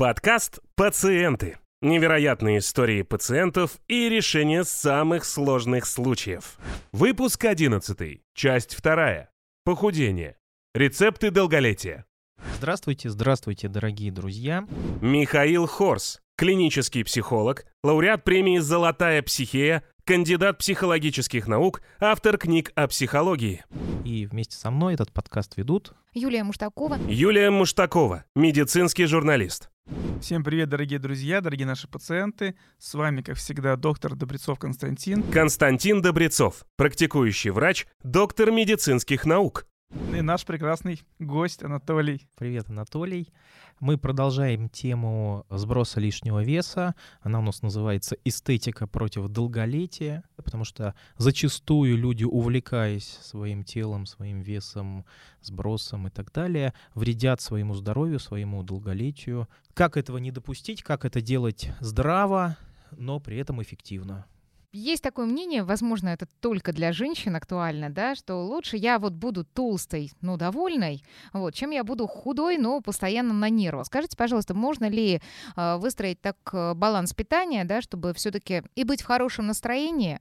Подкаст «Пациенты». Невероятные истории пациентов и решение самых сложных случаев. Выпуск 11. Часть 2. Похудение. Рецепты долголетия. Здравствуйте, здравствуйте, дорогие друзья. Михаил Хорс, клинический психолог, лауреат премии «Золотая психея», кандидат психологических наук, автор книг о психологии. И вместе со мной этот подкаст ведут Юлия Муштакова. Юлия Муштакова, медицинский журналист. Всем привет, дорогие друзья, дорогие наши пациенты. С вами, как всегда, доктор Добрецов Константин. Константин Добрецов, практикующий врач, доктор медицинских наук. И наш прекрасный гость Анатолий. Привет, Анатолий. Мы продолжаем тему сброса лишнего веса. Она у нас называется «Эстетика против долголетия», потому что зачастую люди, увлекаясь своим телом, своим весом, сбросом и так далее, вредят своему здоровью, своему долголетию. Как этого не допустить, как это делать здраво, но при этом эффективно? Есть такое мнение, возможно, это только для женщин актуально, да, что лучше я вот буду толстой, но довольной, вот, чем я буду худой, но постоянно на нервах. Скажите, пожалуйста, можно ли э, выстроить так э, баланс питания, да, чтобы все-таки и быть в хорошем настроении,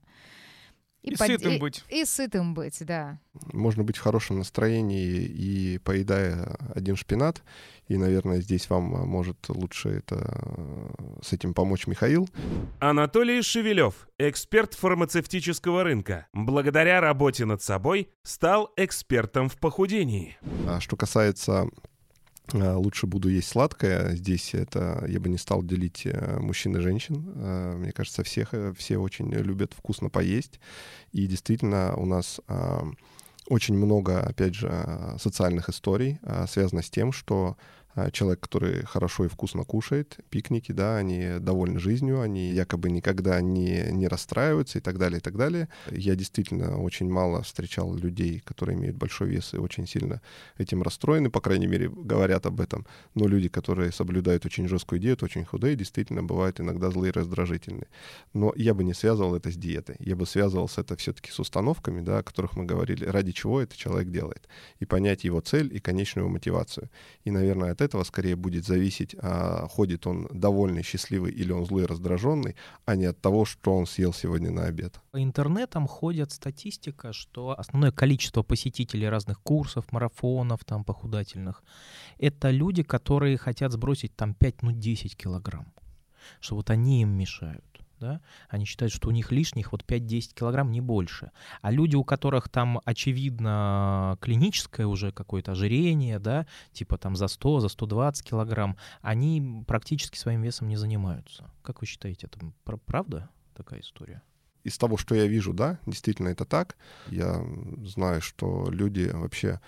И сытым и- быть. И сытым быть, да. Можно быть в хорошем настроении и поедая один шпинат. И, наверное, здесь вам а, может лучше это э, с этим помочь Михаил. Анатолий Шевелев, эксперт фармацевтического рынка. Благодаря работе над собой стал экспертом в похудении. А что касается лучше буду есть сладкое, здесь это я бы не стал делить э, мужчин и женщин. А, Мне кажется, всех, э, все очень любят вкусно поесть. И действительно у нас очень много, опять же, социальных историй связано с тем, что человек, который хорошо и вкусно кушает, пикники, да, они довольны жизнью, они якобы никогда не, не расстраиваются и так далее, и так далее. Я действительно очень мало встречал людей, которые имеют большой вес и очень сильно этим расстроены, по крайней мере, говорят об этом. Но люди, которые соблюдают очень жесткую диету, очень худые, действительно бывают иногда злые и раздражительные. Но я бы не связывал это с диетой. Я бы связывал это все-таки с установками, да, о которых мы говорили, ради чего это человек делает. И понять его цель и конечную мотивацию. И, наверное, от этого скорее будет зависеть, а, ходит он довольный, счастливый или он злой, раздраженный, а не от того, что он съел сегодня на обед. По интернетам ходит статистика, что основное количество посетителей разных курсов, марафонов там похудательных, это люди, которые хотят сбросить там 5, ну 10 килограмм. Что вот они им мешают. Да? Они считают, что у них лишних вот 5-10 килограмм, не больше. А люди, у которых там, очевидно, клиническое уже какое-то ожирение, да, типа там за 100, за 120 килограмм, они практически своим весом не занимаются. Как вы считаете, это пр- правда такая история? Из того, что я вижу, да, действительно это так. Я знаю, что люди вообще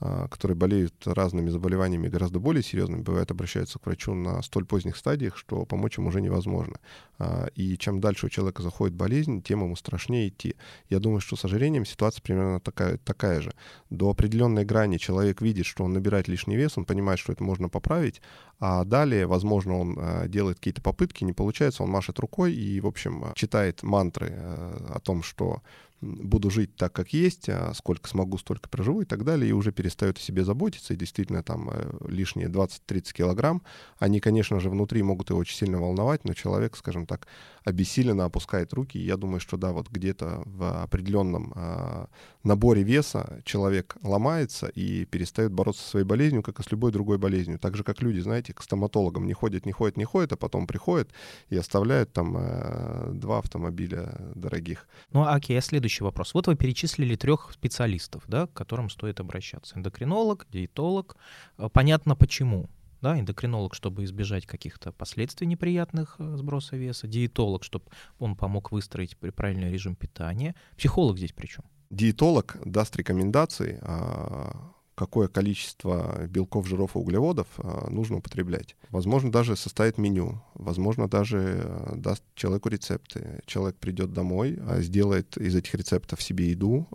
которые болеют разными заболеваниями гораздо более серьезными, бывает, обращаются к врачу на столь поздних стадиях, что помочь им уже невозможно. А, И чем дальше у человека заходит болезнь, тем ему страшнее идти. Я думаю, что с ожирением ситуация примерно такая, такая же. До определенной грани человек видит, что он набирает лишний вес, он понимает, что это можно поправить, а далее, возможно, он а, делает какие-то попытки, не получается, он машет рукой и, в общем, а, читает мантры а, о том, что буду жить так, как есть, а сколько смогу, столько проживу и так далее, и уже перестает о себе заботиться, и действительно там э, лишние 20-30 килограмм, они, конечно же, внутри могут его очень сильно волновать, но человек, скажем так, обессиленно опускает руки, и я думаю, что да, вот где-то в определенном а, наборе веса человек ломается и перестает бороться со своей болезнью, как и с любой другой болезнью. Так же, как люди, знаете, к стоматологам не ходят, не ходят, не ходят, а потом приходят и оставляют там э, два автомобиля дорогих. Ну, окей, а следующий вопрос. Вот вы перечислили трех специалистов, да, к которым стоит обращаться. Эндокринолог, диетолог. Э, Понятно почему. Да, эндокринолог, чтобы избежать каких-то последствий неприятных э, сброса веса. Диетолог, чтобы он помог выстроить правильный режим питания. Психолог здесь при чем? Диетолог даст рекомендации, а, какое количество белков, жиров и углеводов а, нужно употреблять. Возможно, даже составит меню, возможно, даже а, даст человеку рецепты. Человек придет домой, а, сделает из этих рецептов себе еду,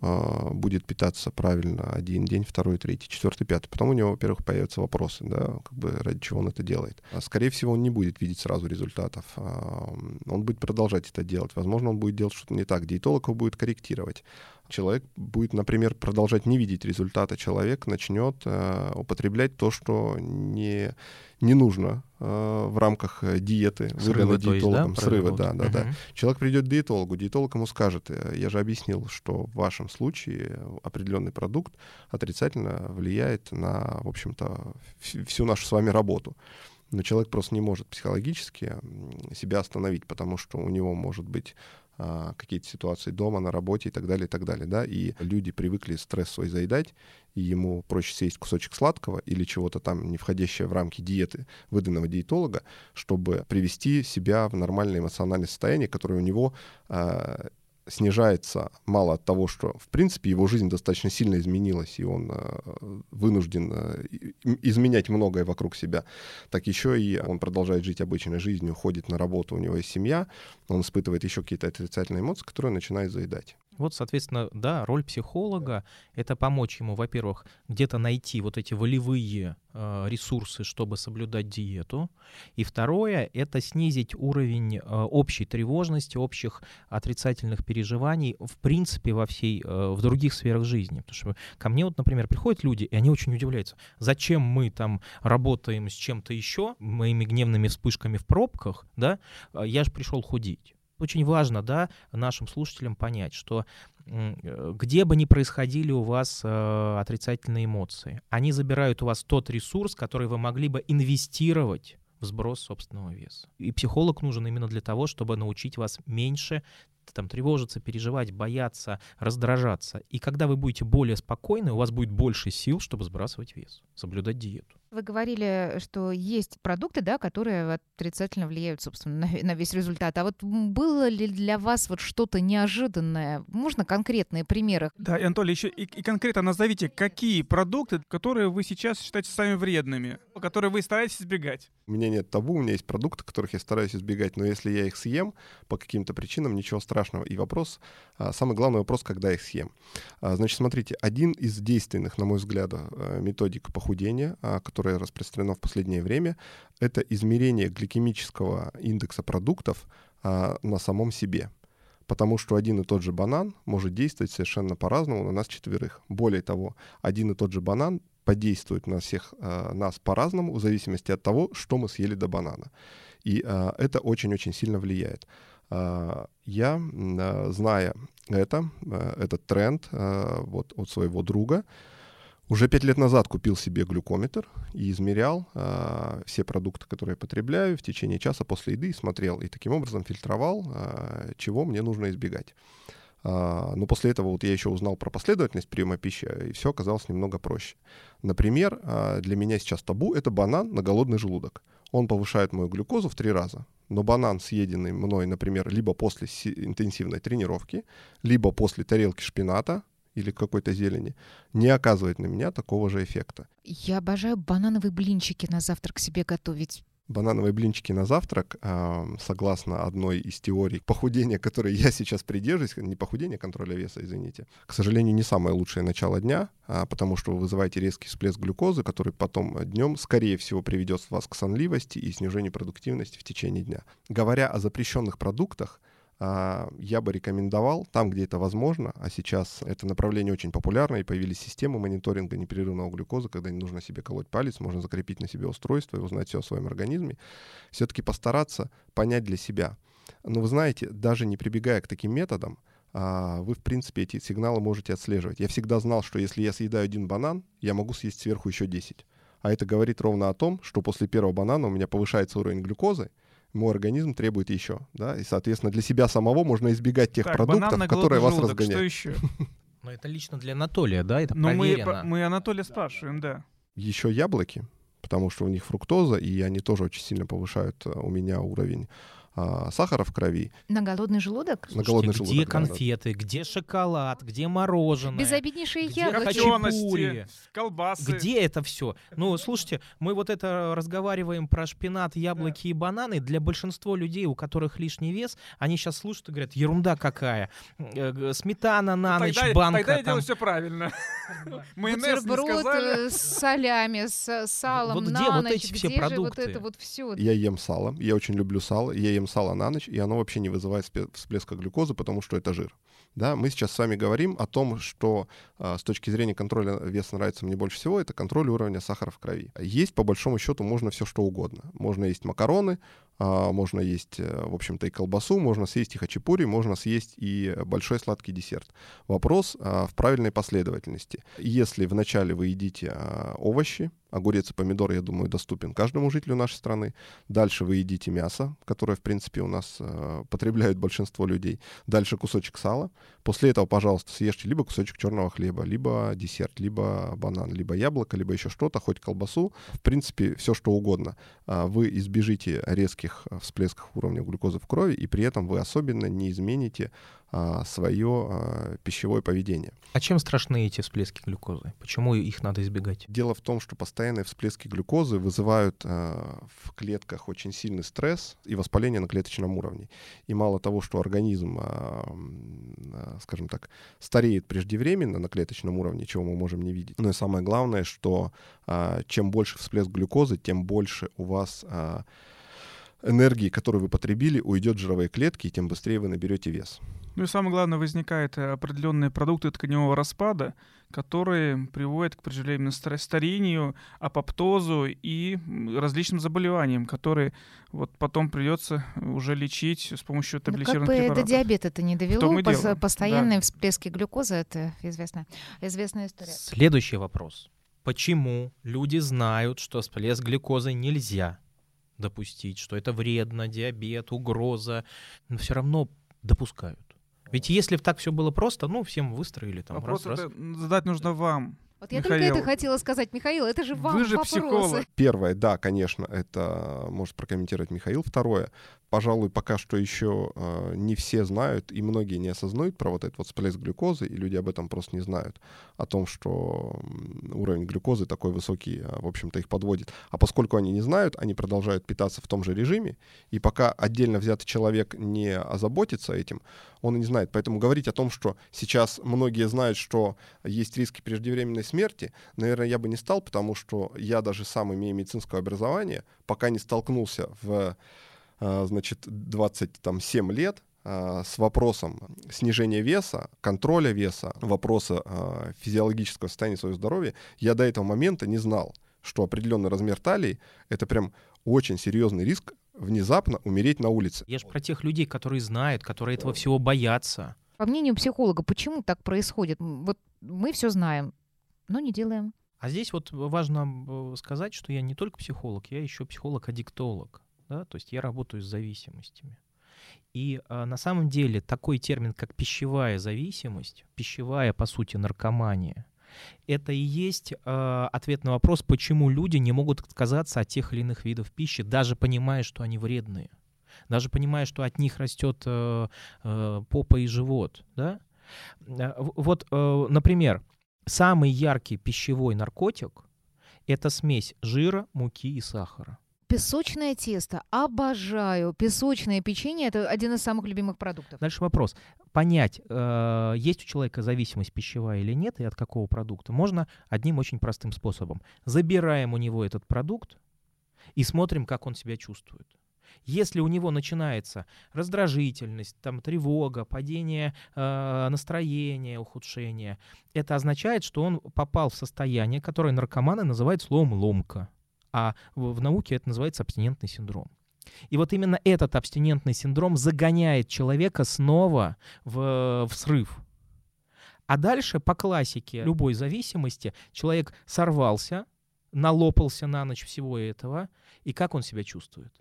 будет питаться правильно один день, второй, третий, четвертый, пятый. Потом у него, во-первых, появятся вопросы, да, как бы ради чего он это делает. А, Скорее всего, он не будет видеть сразу результатов. Он будет продолжать это делать. Возможно, он будет делать что-то не так. Диетолог его будет корректировать. Человек будет, например, продолжать не видеть результата. Человек начнет э, употреблять то, что не, не нужно э, в рамках э, диеты, Срывы, то есть, да, диетологом. Срывы, да, да, да. Мгм. Человек придет к диетологу, диетолог ему скажет, э, я же объяснил, что в вашем случае определенный продукт отрицательно влияет на, в общем-то, вс- всю нашу с вами работу. Но человек просто не может психологически себя остановить, потому что у него может быть какие-то ситуации дома, на работе и так далее, и так далее, да, и люди привыкли стресс свой заедать, и ему проще съесть кусочек сладкого или чего-то там, не входящее в рамки диеты выданного диетолога, чтобы привести себя в нормальное эмоциональное состояние, которое у него а, снижается мало от того, что, в принципе, его жизнь достаточно сильно изменилась, и он э, вынужден э, изменять многое вокруг себя, так еще и он продолжает жить обычной жизнью, ходит на работу, у него есть семья, он испытывает еще какие-то отрицательные эмоции, которые начинает заедать. Вот, соответственно, да, роль психолога — это помочь ему, во-первых, где-то найти вот эти волевые э, ресурсы, чтобы соблюдать диету. И второе — это снизить уровень э, общей тревожности, общих отрицательных переживаний, в принципе, во всей, э, в других сферах жизни. Потому что ко мне вот, например, приходят люди, и они очень удивляются, зачем мы там работаем с чем-то еще, моими гневными вспышками в пробках, да, А я же пришел худеть. Очень важно, да, нашим слушателям понять, что э, где бы ни происходили у вас э, отрицательные эмоции, они забирают у вас тот ресурс, который вы могли бы инвестировать в сброс собственного веса. И психолог нужен именно для того, чтобы научить вас меньше там, тревожиться, переживать, бояться, раздражаться. И когда вы будете более спокойны, у вас будет больше сил, чтобы сбрасывать вес, соблюдать диету. Вы говорили, что есть продукты, да, которые отрицательно влияют, собственно, на, на весь результат. А вот было ли для вас вот что-то неожиданное? Можно конкретные примеры? Да, и, Анатолий, еще и, и конкретно назовите, какие продукты, которые вы сейчас считаете самыми вредными, которые вы стараетесь избегать. У меня нет табу, у меня есть продукты, которых я стараюсь избегать, но если я их съем по каким-то причинам, ничего страшного. И вопрос, а, самый главный вопрос, когда я их съем. А, Значит, смотрите, один из действенных, на мой взгляд, а, методик похудения, а, которое распространено в последнее время, это измерение гликемического индекса продуктов на самом себе. Потому что один и тот же банан может действовать совершенно по-разному на нас четверых. Более того, один и тот же банан подействует на всех э, нас по-разному в зависимости от того, что мы съели до банана. И э, это очень-очень сильно влияет. Э, я, э, зная это, э, этот тренд э, вот от своего друга, уже пять лет назад купил себе глюкометр и измерял э, все продукты, которые я потребляю в течение часа после еды, и смотрел, и таким образом фильтровал, э, чего мне нужно избегать. А, Но после этого вот я еще узнал про последовательность приема пищи, и все оказалось немного проще. Например, а, для меня сейчас табу — это банан на голодный желудок. Он повышает мою глюкозу в три раза. Но банан, съеденный мной, например, либо после си- интенсивной тренировки, либо после тарелки шпината или какой-то зелени, не оказывает на меня такого же эффекта. Я обожаю банановые блинчики на завтрак себе готовить. Банановые блинчики на завтрак, согласно одной из теорий похудения, которой я сейчас придерживаюсь, не похудения, контроля веса, извините, к сожалению, не самое лучшее начало дня, а, потому что вы вызываете резкий всплеск глюкозы, который потом днем, скорее всего, приведет вас к сонливости и снижению продуктивности в течение дня. Говоря о запрещенных продуктах, я бы рекомендовал там, где это возможно, а сейчас это направление очень популярно, и появились системы мониторинга непрерывного глюкозы, когда не нужно себе колоть палец, можно закрепить на себе устройство и узнать все о своем организме, все-таки постараться понять для себя. Но вы знаете, даже не прибегая к таким методам, а, вы, в принципе, эти сигналы можете отслеживать. Я всегда знал, что если я съедаю один банан, я могу съесть сверху еще 10. А это говорит ровно о том, что после первого банана у меня повышается уровень глюкозы, мой организм требует еще, да, и, соответственно, для себя самого можно избегать тех так, продуктов, банан на которые вас желудок, Что разгоняют. еще? Но это лично для Анатолия, да, это Ну, мы, проверено. мы Анатолия спрашиваем, да. Еще яблоки, потому что у них фруктоза, и они тоже очень сильно повышают э, у меня уровень а, сахара в крови. На голодный желудок? На голодный где желудок, да, да. конфеты, где шоколад, где мороженое? Безобиднейшие Где яблоки. колбасы. Где это все? Ну, слушайте, мы вот это разговариваем про шпинат, яблоки и бананы. Для большинства людей, у которых лишний вес, они сейчас слушают и говорят, ерунда какая. Э, Сметана на Ну, ночь, тогда, банка тогда я там. делаю все правильно. Майонез не Бутерброд э, с солями, с салом Вот где на вот ночь. эти все где вот продукты? это вот все? Я ем сало, я очень люблю сало, я ем ем сало на ночь, и оно вообще не вызывает всплеска глюкозы, потому что это жир. Да, мы сейчас с вами говорим о том, что э, с точки зрения контроля веса нравится мне больше всего, это контроль уровня сахара в крови. Есть, по большому счету, можно все что угодно. Можно есть макароны, можно есть, э, в общем-то, и колбасу, можно съесть и хачапури, можно съесть и большой сладкий десерт. Вопрос а, в правильной последовательности. Если вначале вы едите а, овощи, огурец и помидор, я думаю, доступен каждому жителю нашей страны. Дальше вы едите мясо, которое, в принципе, у нас потребляют большинство людей. Дальше кусочек сала. После этого, пожалуйста, съешьте либо кусочек черного хлеба, либо десерт, либо банан, либо яблоко, либо еще что-то, хоть колбасу. В принципе, все что угодно. А вы избежите резких э, всплесков уровня глюкозы в крови, и при этом вы особенно не измените а, свое а, пищевое поведение. А чем страшны эти всплески глюкозы? Почему их надо избегать? Дело в том, что постоянные всплески глюкозы вызывают а, в клетках очень сильный стресс и воспаление на клеточном уровне. И мало того, что организм, скажем так, стареет преждевременно на клеточном уровне, чего мы можем не видеть, но и самое главное, что чем больше всплеск глюкозы, тем больше у вас энергии, которую вы потребили, уйдет в жировые клетки, и тем быстрее вы наберете вес. Ну и самое главное, возникают определенные продукты тканевого распада, которые приводят к преждевременному старению, апоптозу и различным заболеваниям, которые вот потом придется уже лечить с помощью таблетированных ну, как бы препаратов. до диабета это не довело, пос- дело. постоянные да. всплески глюкозы, это известная, известная история. Следующий вопрос. Почему люди знают, что всплеск глюкозы нельзя допустить, что это вредно, диабет, угроза, но все равно допускают? Ведь если бы так все было просто, ну, всем выстроили там Вопрос раз, раз. задать нужно вам. Вот я Михаил, только это хотела сказать, Михаил, это же вам Вы же вопросы. психолог. Первое, да, конечно, это может прокомментировать Михаил. Второе, пожалуй, пока что еще э, не все знают, и многие не осознают про вот этот вот всплеск глюкозы, и люди об этом просто не знают, о том, что уровень глюкозы такой высокий, э, в общем-то, их подводит. А поскольку они не знают, они продолжают питаться в том же режиме, и пока отдельно взятый человек не озаботится этим, он и не знает. Поэтому говорить о том, что сейчас многие знают, что есть риски преждевременной смерти, наверное, я бы не стал, потому что я даже сам, имея медицинское образование, пока не столкнулся в значит, 27 лет с вопросом снижения веса, контроля веса, вопроса физиологического состояния своего здоровья, я до этого момента не знал, что определенный размер талии — это прям очень серьезный риск внезапно умереть на улице. Я же про тех людей, которые знают, которые этого всего боятся. По мнению психолога, почему так происходит? Вот мы все знаем, но не делаем. А здесь вот важно сказать, что я не только психолог, я еще психолог-аддиктолог. Да? То есть я работаю с зависимостями. И а, на самом деле такой термин, как пищевая зависимость, пищевая, по сути, наркомания, это и есть э, ответ на вопрос, почему люди не могут отказаться от тех или иных видов пищи, даже понимая, что они вредные, даже понимая, что от них растет э, э, попа и живот. Да? Вот, э, например, самый яркий пищевой наркотик — это смесь жира, муки и сахара. Песочное тесто. Обожаю. Песочное печенье — это один из самых любимых продуктов. Дальше вопрос. Понять, э, есть у человека зависимость пищевая или нет, и от какого продукта, можно одним очень простым способом. Забираем у него этот продукт и смотрим, как он себя чувствует. Если у него начинается раздражительность, там, тревога, падение э, настроения, ухудшение, это означает, что он попал в состояние, которое наркоманы называют словом «ломка» а в, в науке это называется абстинентный синдром. И вот именно этот абстинентный синдром загоняет человека снова в, в срыв. А дальше по классике любой зависимости человек сорвался, налопался на ночь всего этого, и как он себя чувствует?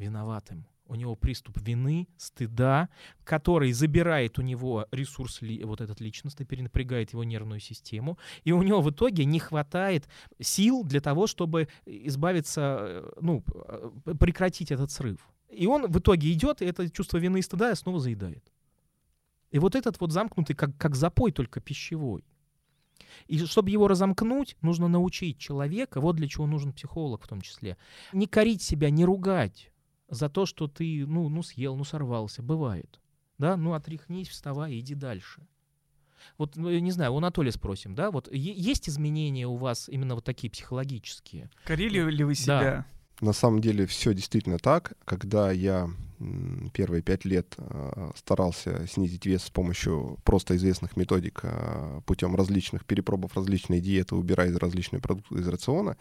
Виноватым у него приступ вины, стыда, который забирает у него ресурс вот этот личностный, перенапрягает его нервную систему, и у него в итоге не хватает сил для того, чтобы избавиться, э, ну, э, прекратить этот срыв. И он в итоге идет, и это чувство вины и стыда снова заедает. И вот этот вот замкнутый, как, как запой, только пищевой. И чтобы его разомкнуть, нужно научить человека, вот для чего нужен психолог в том числе, не корить себя, не ругать, за то, что ты, ну, ну съел, ну сорвался, бывает. Да, ну отряхнись, вставай, иди дальше. Вот, ну, не знаю, у Анатолия спросим, да, вот есть изменения у вас именно вот такие психологические? Корили ли вы себя? Да. На самом деле все действительно так. Когда я первые пять лет э, старался снизить вес с помощью просто известных методик э, путем различных перепробов различные диеты, убирая различные продукты из рациона,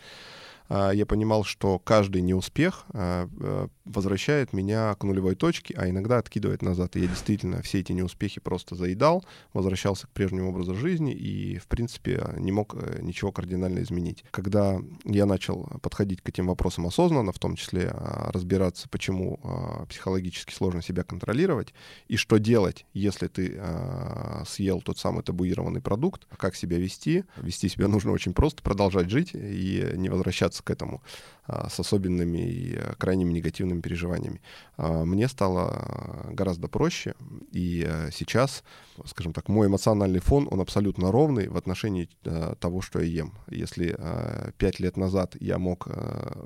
я понимал, что каждый неуспех а, э, возвращает меня к нулевой точке, а иногда откидывает назад. И я действительно все эти неуспехи просто заедал, возвращался к прежнему образу жизни и, в принципе, не мог э, ничего кардинально изменить. Когда я начал подходить к этим вопросам осознанно, в том числе а, разбираться, почему психологически сложно себя контролировать, и что делать, если ты съел тот самый табуированный продукт, как себя вести. Вести себя нужно очень просто, продолжать жить и не возвращаться к этому с особенными и а, крайними негативными переживаниями. А, мне стало гораздо проще, и сейчас, скажем так, мой эмоциональный фон, он абсолютно ровный в отношении того, что я ем. Если пять лет назад я мог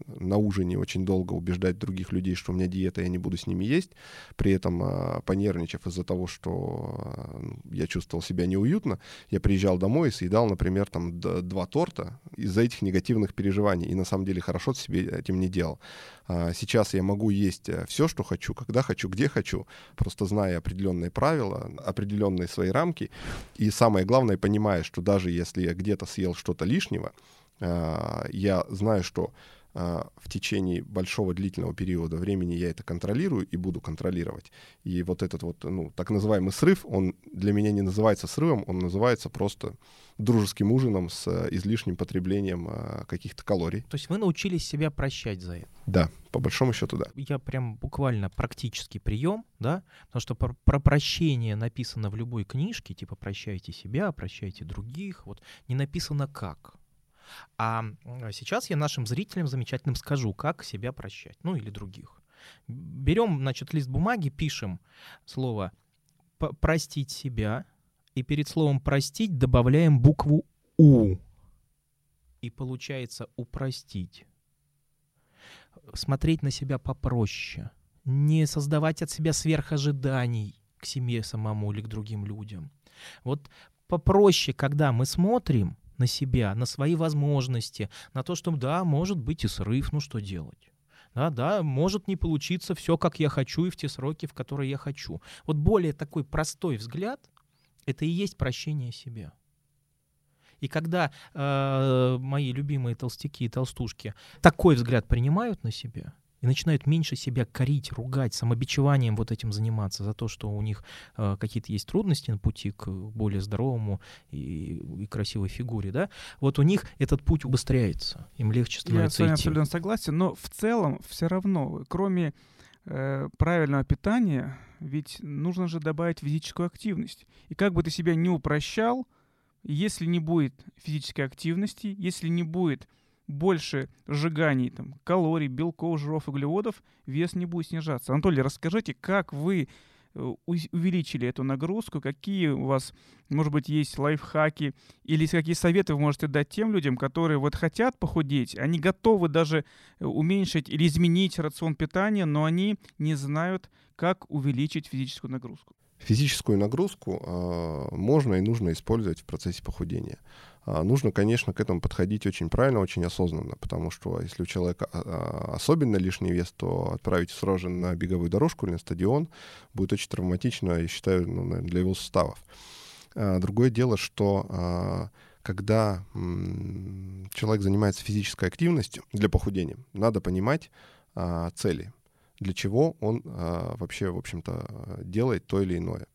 на ужине очень долго убеждать других людей, что у меня диета, я не буду с ними есть, при этом понервничав из-за того, что ну, я чувствовал себя неуютно, я приезжал домой и съедал, например, там два торта из-за этих негативных переживаний, и на самом деле хорошо себя себе этим не делал. А, сейчас я могу есть э, все, что хочу, когда хочу, где хочу, просто зная определенные правила, определенные свои рамки. И самое главное, понимая, что даже если я где-то съел что-то лишнего, а, я знаю, что в течение большого длительного периода времени я это контролирую и буду контролировать. И вот этот вот, ну, так называемый срыв, он для меня не называется срывом, он называется просто дружеским ужином с э, излишним потреблением а, каких-то калорий. То есть вы научились себя прощать за это? Да, по большому счету, да. Я прям буквально практический прием, да, потому что про, про прощение написано в любой книжке, типа прощайте себя, прощайте других, вот не написано как. А сейчас я нашим зрителям замечательным скажу, как себя прощать, ну или других. Берем, значит, лист бумаги, пишем слово «простить себя», и перед словом «простить» добавляем букву «у». И получается «упростить». Смотреть на себя попроще. Не создавать от себя сверхожиданий к себе самому или к другим людям. Вот попроще, когда мы смотрим — на себя, на свои возможности, на то, что да, может быть и срыв, ну что делать. Да, да, может не получиться все, как я хочу, и в те сроки, в которые я хочу. Вот более такой простой взгляд — это и есть прощение себя. И когда э, мои любимые толстяки и толстушки такой взгляд принимают на себя, и начинают меньше себя корить, ругать, самобичеванием вот этим заниматься за то, что у них э, какие-то есть трудности на пути к более здоровому и, и красивой фигуре, да, вот у них этот путь убыстряется, им легче становится Я с вами идти. абсолютно согласен, но в целом все равно, кроме э, правильного питания, ведь нужно же добавить физическую активность. И как бы ты себя не упрощал, если не будет физической активности, если не будет больше сжиганий там, калорий, белков, жиров, углеводов, вес не будет снижаться. Анатолий, расскажите, как вы э, увеличили эту нагрузку, какие у вас, может быть, есть лайфхаки или какие советы вы можете дать тем людям, которые вот хотят похудеть, они готовы даже э, уменьшить или изменить рацион питания, но они не знают, как увеличить физическую нагрузку. Физическую нагрузку э, можно и нужно использовать в процессе похудения. Э, нужно, конечно, к этому подходить очень правильно, очень осознанно, потому что если у человека э, особенно лишний вес, то отправить сразу на беговую дорожку или на стадион будет очень травматично, я считаю, ну, наверное, для его суставов. Другое дело, что когда человек занимается физической активностью для похудения, надо понимать цели для чего он а, вообще, в общем-то, делает то или иное.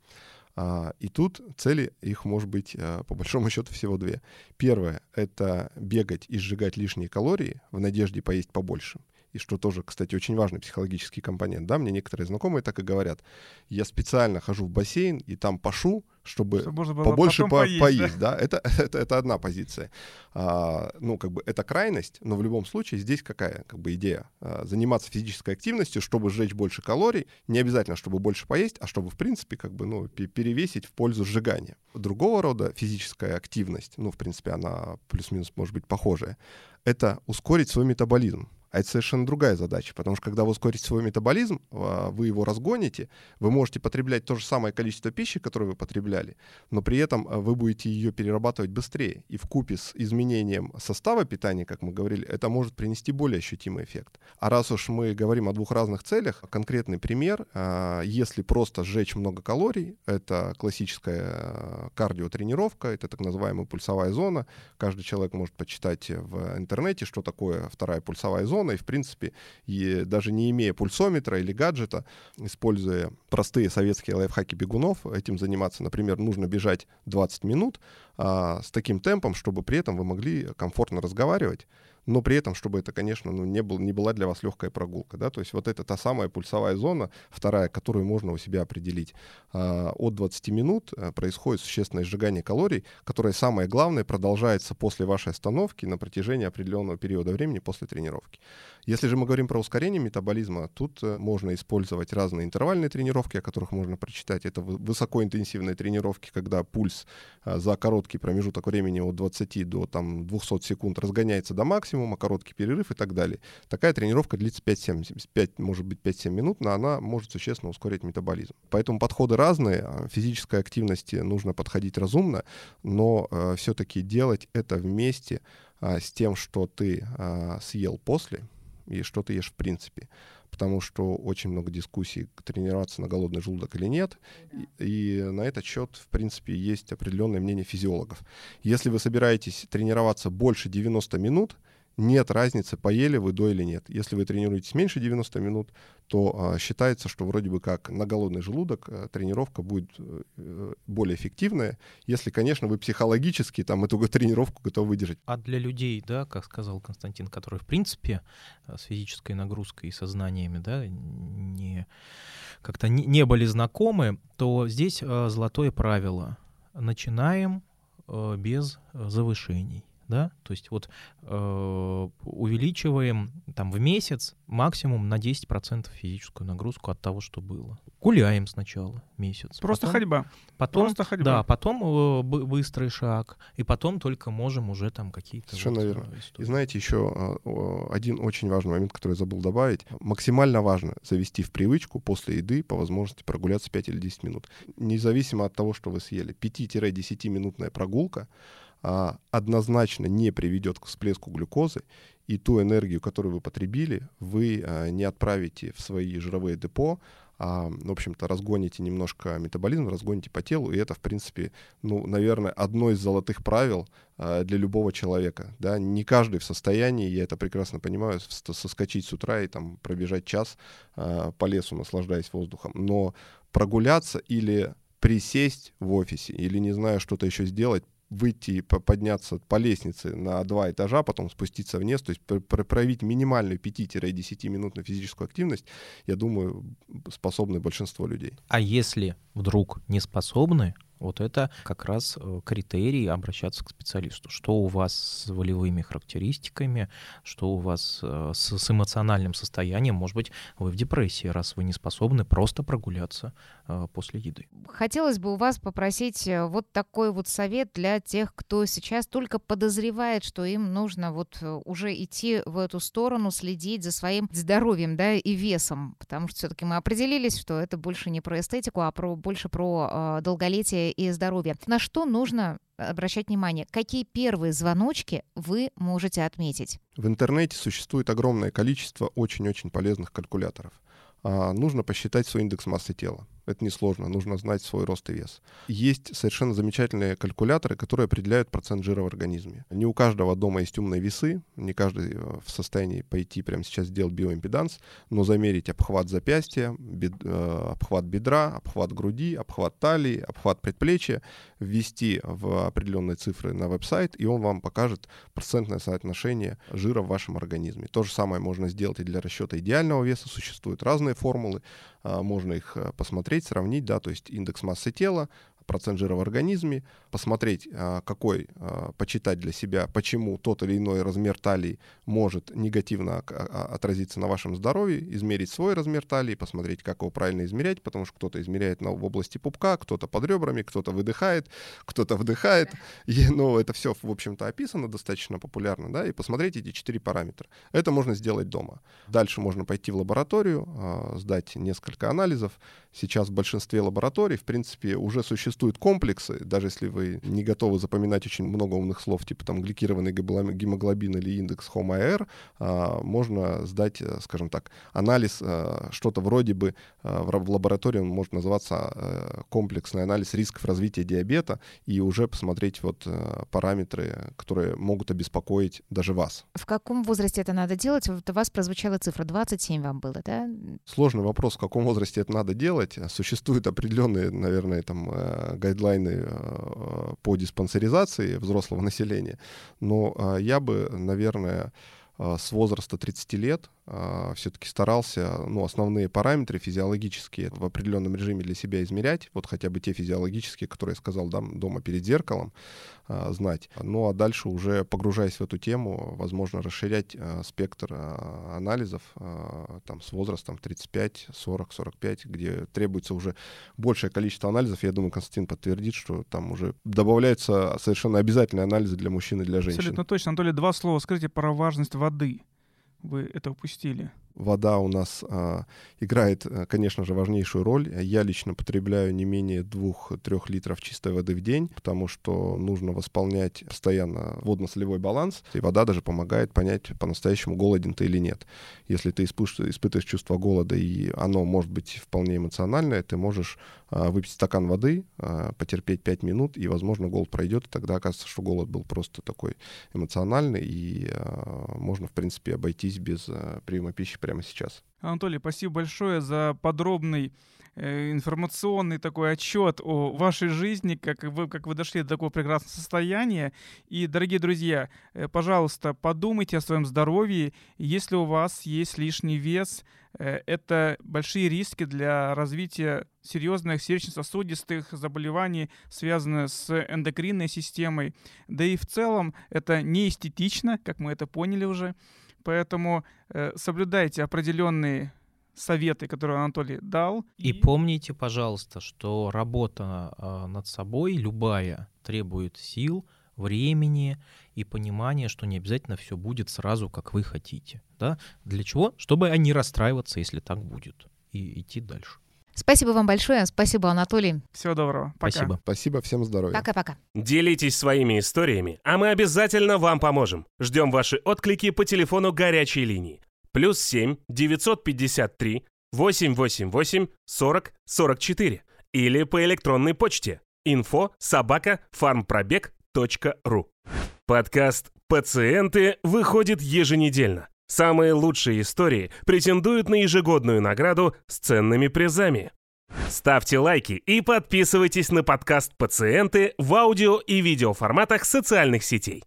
А, и тут цели, их может быть а, по большому счету всего две. Первое — это бегать и сжигать лишние калории в надежде поесть побольше. И что тоже, кстати, очень важный психологический компонент. Да, мне некоторые знакомые так и говорят. Я специально хожу в бассейн и там пашу, чтобы, чтобы можно было побольше по поесть. поесть да? Да? Это, это, это одна позиция. А, ну, как бы это крайность, но в любом случае здесь какая как бы идея? А, заниматься физической активностью, чтобы сжечь больше калорий, не обязательно, чтобы больше поесть, а чтобы, в принципе, как бы, ну, перевесить в пользу сжигания. Другого рода физическая активность, ну, в принципе, она плюс-минус может быть похожая, это ускорить свой метаболизм. А это совершенно другая задача, потому что когда вы ускорите свой метаболизм, а, вы его разгоните, вы можете потреблять то же самое количество пищи, которое вы потребляли, но при этом а, вы будете ее перерабатывать быстрее. И в купе с изменением состава питания, как мы говорили, это может принести более ощутимый эффект. А раз уж мы говорим о двух разных целях, конкретный пример, а, если просто сжечь много калорий, это классическая кардиотренировка, это так называемая пульсовая зона. Каждый человек может почитать в интернете, что такое вторая пульсовая зона, телефона, и, в принципе, и даже не имея пульсометра или гаджета, используя простые советские лайфхаки бегунов, этим заниматься. Например, нужно бежать 20 минут а, с таким темпом, чтобы при этом вы могли комфортно разговаривать, но при этом, чтобы это, конечно, ну, не, был, не была для вас легкая прогулка. Да? То есть вот это та самая пульсовая зона, вторая, которую можно у себя определить. А, от 20 минут а, происходит существенное сжигание калорий, которое, самое главное, продолжается после вашей остановки на протяжении определенного периода времени после тренировки. Если же мы говорим про ускорение метаболизма, тут э, можно использовать разные интервальные тренировки, о которых можно прочитать. Это высокоинтенсивные тренировки, когда пульс а, за короткий промежуток времени от 20 до там, 200 секунд разгоняется до максимума, короткий перерыв и так далее. Такая тренировка длится 5-7, 5, может быть 5-7 минут, но она может существенно ускорить метаболизм. Поэтому подходы разные. А, физической активности нужно подходить разумно, но э, все-таки делать это вместе э, с тем, что ты э, съел после, и что ты ешь в принципе. Потому что очень много дискуссий, тренироваться на голодный желудок или нет. И, и на этот счет, в принципе, есть определенное мнение физиологов. Если вы собираетесь тренироваться больше 90 минут, нет разницы, поели вы до или нет. Если вы тренируетесь меньше 90 минут, то а, считается, что вроде бы как на голодный желудок а, тренировка будет а, более эффективная, если, конечно, вы психологически там эту тренировку готовы выдержать. А для людей, да, как сказал Константин, которые, в принципе, с физической нагрузкой и сознаниями, да, не, как-то не, не были знакомы, то здесь а, золотое правило. Начинаем а, без завышений да, то есть вот э, увеличиваем там в месяц максимум на 10% физическую нагрузку от того, что было. Гуляем сначала месяц. Просто потом, ходьба. Потом, Просто ходьба. Да, потом э, быстрый шаг, и потом только можем уже там какие-то... Совершенно вот, верно. Истории. И знаете, еще э, один очень важный момент, который я забыл добавить. Максимально важно завести в привычку после еды по возможности прогуляться 5 или 10 минут. Независимо от того, что вы съели. 5-10 минутная прогулка а, однозначно не приведет к всплеску глюкозы, и ту энергию, которую вы потребили, вы а, не отправите в свои жировые депо, а, в общем-то, разгоните немножко метаболизм, разгоните по телу, и это, в принципе, ну, наверное, одно из золотых правил а, для любого человека, да, не каждый в состоянии, я это прекрасно понимаю, соскочить с утра и там пробежать час а, по лесу, наслаждаясь воздухом, но прогуляться или присесть в офисе или, не знаю, что-то еще сделать, выйти подняться по лестнице на два этажа, потом спуститься вниз, то есть проявить минимальную 5-10 минутную физическую активность, я думаю, способны большинство людей. А если вдруг не способны, вот это как раз э, критерий обращаться к специалисту. Что у вас с волевыми характеристиками, что у вас э, с, с эмоциональным состоянием. Может быть, вы в депрессии, раз вы не способны просто прогуляться э, после еды. Хотелось бы у вас попросить вот такой вот совет для тех, кто сейчас только подозревает, что им нужно вот уже идти в эту сторону, следить за своим здоровьем, да, и весом, потому что все-таки мы определились, что это больше не про эстетику, а про, больше про э, и здоровья. На что нужно обращать внимание? Какие первые звоночки вы можете отметить? В интернете существует огромное количество очень-очень полезных калькуляторов. А, нужно посчитать свой индекс массы тела. Это несложно, нужно знать свой рост и вес. Есть совершенно замечательные калькуляторы, которые определяют процент жира в организме. Не у каждого дома есть умные весы, не каждый э, в состоянии пойти прямо сейчас сделать биоимпеданс, но замерить обхват запястья, бед, э, обхват бедра, обхват груди, обхват талии, обхват предплечья, ввести в определенные цифры на веб-сайт, и он вам покажет процентное соотношение жира в вашем организме. То же самое можно сделать и для расчета идеального веса. Существуют разные формулы, можно их э, посмотреть, сравнить, да, то есть индекс массы тела, процент жира в организме, посмотреть, а, какой, а, почитать для себя, почему тот или иной размер талии может негативно отразиться на вашем здоровье, измерить свой размер талии, посмотреть, как его правильно измерять, потому что кто-то измеряет в области пупка, кто-то под ребрами, кто-то выдыхает, кто-то вдыхает. И, ну, это все, в общем-то, описано достаточно популярно, да, и посмотреть эти четыре параметра. Это можно сделать дома. Дальше можно пойти в лабораторию, сдать несколько анализов. Сейчас в большинстве лабораторий, в принципе, уже существуют комплексы, даже если вы не готовы запоминать очень много умных слов, типа там гликированный гемоглобин или индекс HOMA-R, а, можно сдать, э, скажем так, анализ, а, что-то вроде бы а, в лаборатории он может называться э, комплексный анализ рисков развития диабета и уже посмотреть вот э, параметры, которые могут обеспокоить даже вас. В каком возрасте это надо делать? Вот у вас прозвучала цифра 27 вам было, да? Сложный вопрос, в каком возрасте это надо делать. Существуют определенные, наверное, там гайдлайны по диспансеризации взрослого населения, но я бы, наверное, с возраста 30 лет все-таки старался ну, основные параметры физиологические в определенном режиме для себя измерять, вот хотя бы те физиологические, которые я сказал дам, дома перед зеркалом, а, знать. Ну а дальше уже погружаясь в эту тему, возможно расширять а, спектр а, анализов а, там, с возрастом 35, 40, 45, где требуется уже большее количество анализов. Я думаю, Константин подтвердит, что там уже добавляются совершенно обязательные анализы для мужчин и для женщин. Абсолютно точно. Анатолий, два слова скажите про важность воды вы это упустили? Вода у нас а, играет, э, конечно же, важнейшую роль. Я лично потребляю не менее 2-3 литров чистой воды в день, потому что нужно восполнять постоянно водно-солевой баланс, и вода даже помогает понять, по-настоящему голоден ты или нет. Если ты испытываешь чувство голода, и оно может быть вполне эмоциональное, ты можешь а, выпить стакан воды, а, потерпеть 5 минут, и, возможно, голод пройдет, и тогда окажется, что голод был просто такой эмоциональный, и а, можно, в принципе, обойтись без а, приема пищи прямо сейчас. Анатолий, спасибо большое за подробный э, информационный такой отчет о вашей жизни, как вы, как вы дошли до такого прекрасного состояния. И, дорогие друзья, э, пожалуйста, подумайте о своем здоровье. Если у вас есть лишний вес, э, это большие риски для развития серьезных сердечно-сосудистых заболеваний, связанных с эндокринной системой. Да и в целом это не эстетично, как мы это поняли уже. Поэтому э, соблюдайте определенные советы, которые Анатолий дал. И, и помните, пожалуйста, что работа э, над собой, любая, требует сил, времени и понимания, что не обязательно все будет сразу, как вы хотите. Да? Для чего? Чтобы не расстраиваться, если так будет, и идти дальше. Спасибо вам большое. Спасибо, Анатолий. Всего доброго. Пока. Спасибо. Спасибо, всем здоровья. Пока-пока. Делитесь своими историями, а мы обязательно вам поможем. Ждем ваши отклики по телефону горячей линии. Плюс 7 953 888 40 44 или по электронной почте info собака farmprobег.ру. Подкаст «Пациенты» выходит еженедельно. Самые лучшие истории претендуют на ежегодную награду с ценными призами. Ставьте лайки и подписывайтесь на подкаст «Пациенты» в аудио и видеоформатах социальных сетей.